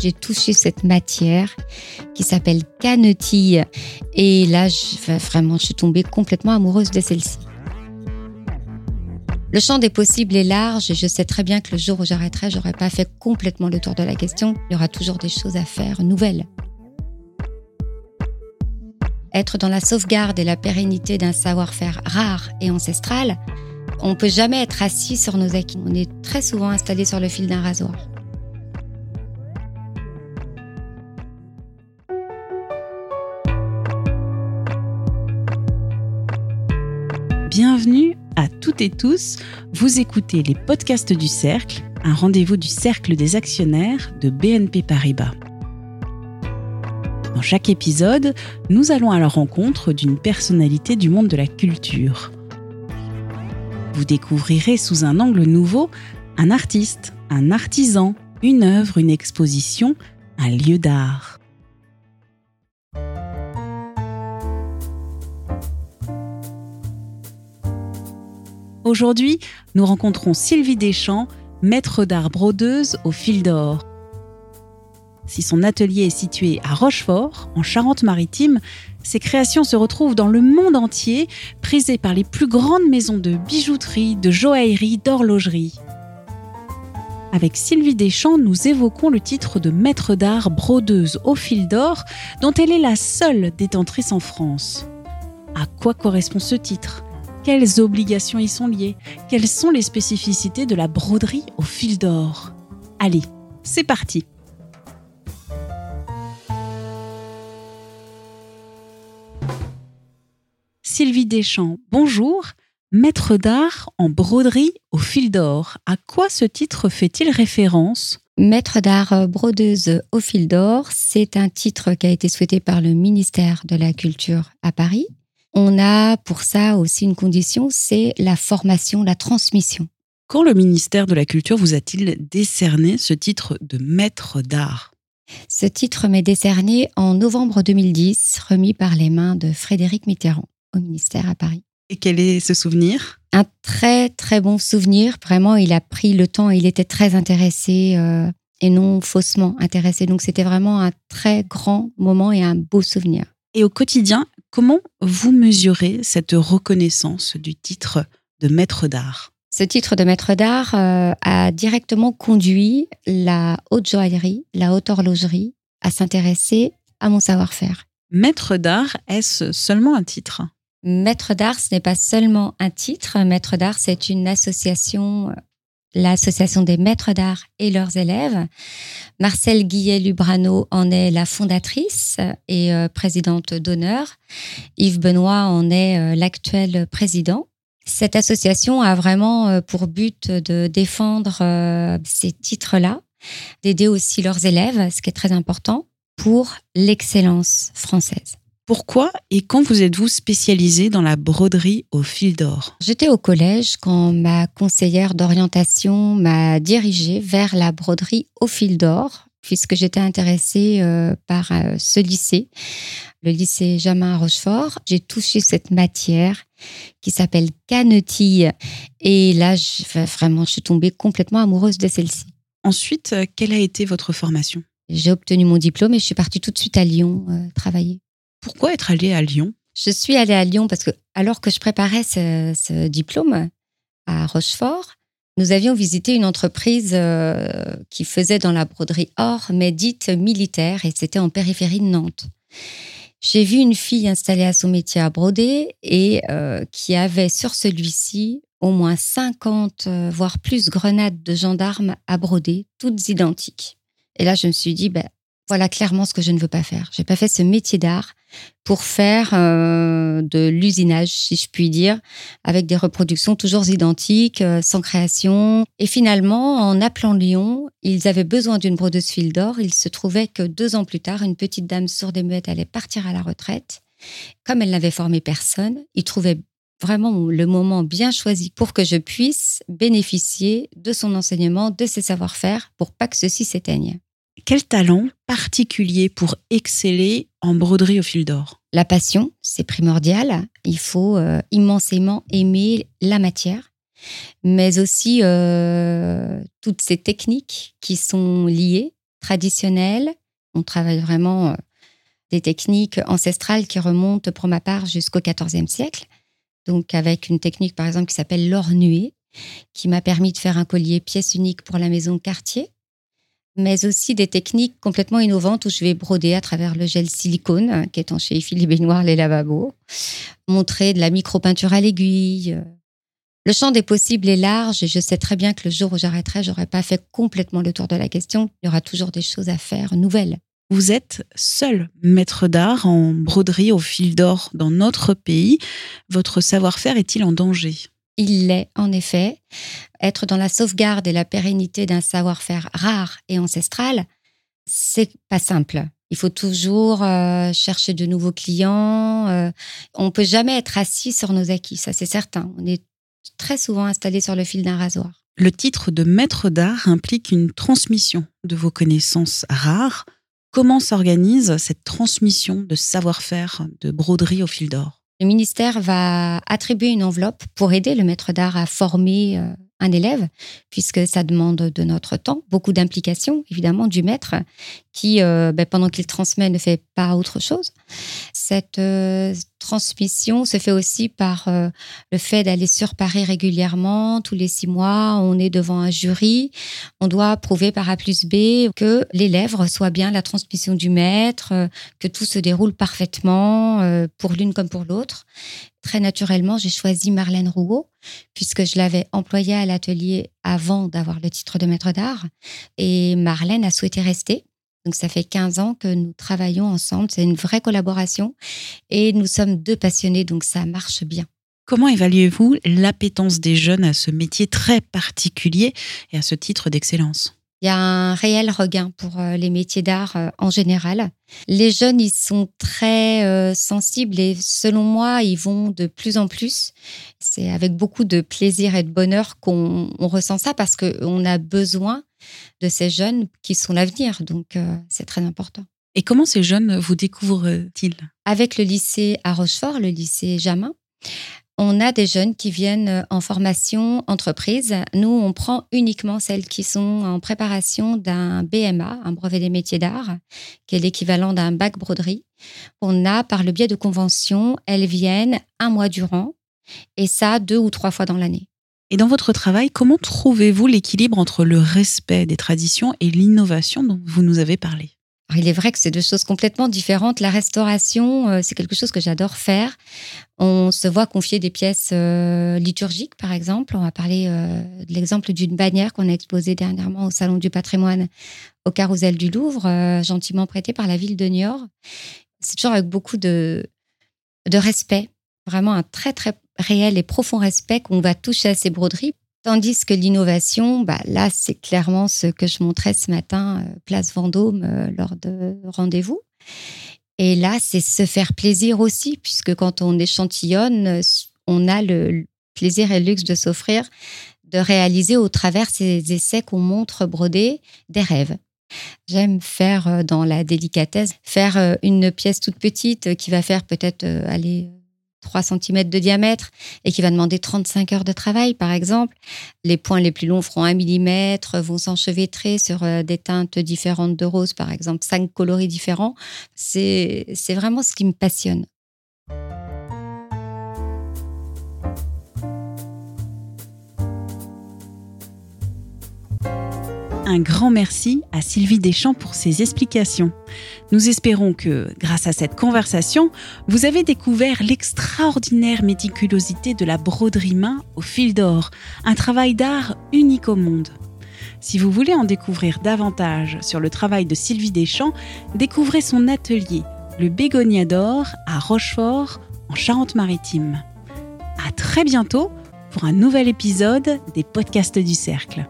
j'ai touché cette matière qui s'appelle canetille. Et là, je, vraiment, je suis tombée complètement amoureuse de celle-ci. Le champ des possibles est large et je sais très bien que le jour où j'arrêterai, j'aurai pas fait complètement le tour de la question. Il y aura toujours des choses à faire nouvelles. Être dans la sauvegarde et la pérennité d'un savoir-faire rare et ancestral, on peut jamais être assis sur nos acquis. On est très souvent installé sur le fil d'un rasoir. Bienvenue à toutes et tous. Vous écoutez les podcasts du Cercle, un rendez-vous du Cercle des actionnaires de BNP Paribas. Dans chaque épisode, nous allons à la rencontre d'une personnalité du monde de la culture. Vous découvrirez sous un angle nouveau un artiste, un artisan, une œuvre, une exposition, un lieu d'art. Aujourd'hui, nous rencontrons Sylvie Deschamps, maître d'art brodeuse au fil d'or. Si son atelier est situé à Rochefort, en Charente-Maritime, ses créations se retrouvent dans le monde entier, prisées par les plus grandes maisons de bijouterie, de joaillerie, d'horlogerie. Avec Sylvie Deschamps, nous évoquons le titre de maître d'art brodeuse au fil d'or, dont elle est la seule détentrice en France. À quoi correspond ce titre? Quelles obligations y sont liées Quelles sont les spécificités de la broderie au fil d'or Allez, c'est parti Sylvie Deschamps, bonjour. Maître d'art en broderie au fil d'or. À quoi ce titre fait-il référence? Maître d'art brodeuse au fil d'or, c'est un titre qui a été souhaité par le ministère de la Culture à Paris on a pour ça aussi une condition, c'est la formation, la transmission. Quand le ministère de la Culture vous a-t-il décerné ce titre de maître d'art? Ce titre m'est décerné en novembre 2010, remis par les mains de Frédéric Mitterrand au ministère à Paris. Et quel est ce souvenir? Un très très bon souvenir. Vraiment, il a pris le temps, il était très intéressé euh, et non faussement intéressé. Donc c'était vraiment un très grand moment et un beau souvenir. Et au quotidien, comment vous mesurez cette reconnaissance du titre de maître d'art? Ce titre de maître d'art euh, a directement conduit la haute joaillerie, la haute horlogerie à s'intéresser à mon savoir-faire. Maître d'art, est-ce seulement un titre? Maître d'art, ce n'est pas seulement un titre. Maître d'art, c'est une association l'association des maîtres d'art et leurs élèves. Marcel Guillet-Lubrano en est la fondatrice et euh, présidente d'honneur. Yves Benoît en est euh, l'actuel président. Cette association a vraiment euh, pour but de défendre ces titres-là, d'aider aussi leurs élèves, ce qui est très important, pour l'excellence française. Pourquoi et quand vous êtes-vous spécialisée dans la broderie au fil d'or? J'étais au collège quand ma conseillère d'orientation m'a dirigée vers la broderie au fil d'or, puisque j'étais intéressée euh, par euh, ce lycée, le lycée Jamin Rochefort. J'ai touché cette matière qui s'appelle canetille. Et là, vraiment, je suis tombée complètement amoureuse de celle-ci. Ensuite, euh, quelle a été votre formation? J'ai obtenu mon diplôme et je suis partie tout de suite à Lyon travailler. Pourquoi être allée à Lyon? Je suis allée à Lyon parce que, alors que je préparais ce, diplôme à Rochefort, nous avions visité une entreprise euh, qui faisait dans la broderie or, mais dite militaire, et c'était en périphérie de Nantes. J'ai vu une fille installée à son métier à broder et euh, qui avait sur celui-ci au moins 50, euh, voire plus grenades de gendarmes à broder, toutes identiques. Et là, je me suis dit, ben, voilà clairement ce que je ne veux pas faire. Je n'ai pas fait ce métier d'art pour faire euh, de l'usinage, si je puis dire, avec des reproductions toujours identiques, euh, sans création. Et finalement, en appelant Lyon, ils avaient besoin d'une brodeuse fil d'or. Il se trouvait que deux ans plus tard, une petite dame sourde et muette allait partir à la retraite. Comme elle n'avait formé personne, ils trouvaient vraiment le moment bien choisi pour que je puisse bénéficier de son enseignement, de ses savoir-faire, pour pas que ceci s'éteigne. Quel talent particulier pour exceller en broderie au fil d'or? La passion, c'est primordial. Il faut euh, immensément aimer la matière, mais aussi euh, toutes ces techniques qui sont liées traditionnelle. On travaille vraiment euh, des techniques ancestrales qui remontent pour ma part jusqu'au XIVe siècle. Donc avec une technique par exemple qui s'appelle l'ornuée, qui m'a permis de faire un collier pièce unique pour la maison Cartier, mais aussi des techniques complètement innovantes où je vais broder à travers le gel silicone qui est chez Philippe Baignoire les lavabos, montrer de la micro-peinture à l'aiguille. Le champ des possibles est large et je sais très bien que le jour où j'arrêterai, j'aurai pas fait complètement le tour de la question. Il y aura toujours des choses à faire nouvelles. Vous êtes seul maître d'art en broderie au fil d'or dans notre pays. Votre savoir-faire est-il en danger? Il l'est, en effet. Être dans la sauvegarde et la pérennité d'un savoir-faire rare et ancestral, c'est pas simple. Il faut toujours euh, chercher de nouveaux clients. Euh, on peut jamais être assis sur nos acquis, ça c'est certain. On est très souvent installé sur le fil d'un rasoir. Le titre de maître d'art implique une transmission de vos connaissances rares Comment s'organise cette transmission de savoir-faire de broderie au fil d'or? Le ministère va attribuer une enveloppe pour aider le maître d'art à former euh, un élève, puisque ça demande de notre temps, beaucoup d'implication, évidemment, du maître, qui, euh, ben, pendant qu'il transmet, ne fait pas autre chose. Cette euh, transmission se fait aussi par euh, le fait d'aller sur Paris régulièrement, tous les six mois, on est devant un jury, on doit prouver par A plus B que l'élève reçoit bien la transmission du maître, que tout se déroule parfaitement pour l'une comme pour l'autre. Très naturellement, j'ai choisi Marlène Rouault, puisque je l'avais employée à l'atelier avant d'avoir le titre de maître d'art. Et Marlène a souhaité rester. Donc ça fait 15 ans que nous travaillons ensemble. C'est une vraie collaboration. Et nous sommes deux passionnés, donc ça marche bien. Comment évaluez-vous l'appétence des jeunes à ce métier très particulier et à ce titre d'excellence? Il y a un réel regain pour euh, les métiers d'art euh, en général. Les jeunes, ils sont très euh, sensibles et selon moi, ils vont de plus en plus. C'est avec beaucoup de plaisir et de bonheur qu'on ressent ça parce qu'on a besoin de ces jeunes qui sont l'avenir. Donc, c'est très important. Et comment ces jeunes vous découvrent-ils? Avec le lycée à Rochefort, le lycée Jamin, on a des jeunes qui viennent euh, en formation entreprise. Nous, on prend uniquement celles qui sont en préparation d'un BMA, un brevet des métiers d'art, qui est l'équivalent d'un bac broderie. On a, par le biais de conventions, elles viennent un mois durant, et ça deux ou trois fois dans l'année. Et dans votre travail, comment trouvez-vous l'équilibre entre le respect des traditions et l'innovation dont vous nous avez parlé? Il est vrai que c'est deux choses complètement différentes. La restauration, euh, c'est quelque chose que j'adore faire. On se voit confier des pièces euh, liturgiques, par exemple. On va parler euh, de l'exemple d'une bannière qu'on a exposée dernièrement au Salon du patrimoine au Carrousel du Louvre, gentiment prêtée par la ville de Niort. C'est toujours avec beaucoup de, de respect, vraiment un très, très réel et profond respect qu'on va toucher à ces broderies Tandis que l'innovation, bah, là, c'est clairement ce que je montrais ce matin, euh, place Vendôme, euh, lors de rendez-vous. Et là, c'est se faire plaisir aussi, puisque quand on échantillonne, on a le plaisir et le luxe de s'offrir, de réaliser au travers ces essais qu'on montre brodés des rêves. J'aime faire euh, dans la délicatesse, faire une pièce toute petite qui va faire peut-être aller 3 cm de diamètre et qui va demander 35 heures de travail, par exemple. Les points les plus longs feront 1 mm, vont s'enchevêtrer sur euh, des teintes différentes de rose, par exemple, cinq coloris différents. C'est vraiment ce qui me passionne. Un grand merci à Sylvie Deschamps pour ses explications. Nous espérons que, grâce à cette conversation, vous avez découvert l'extraordinaire méticulosité de la broderie main au fil d'or, un travail d'art unique au monde. Si vous voulez en découvrir davantage sur le travail de Sylvie Deschamps, découvrez son atelier, le Bégonia d'or, à Rochefort, en Charente-Maritime. À très bientôt pour un nouvel épisode des podcasts du Cercle.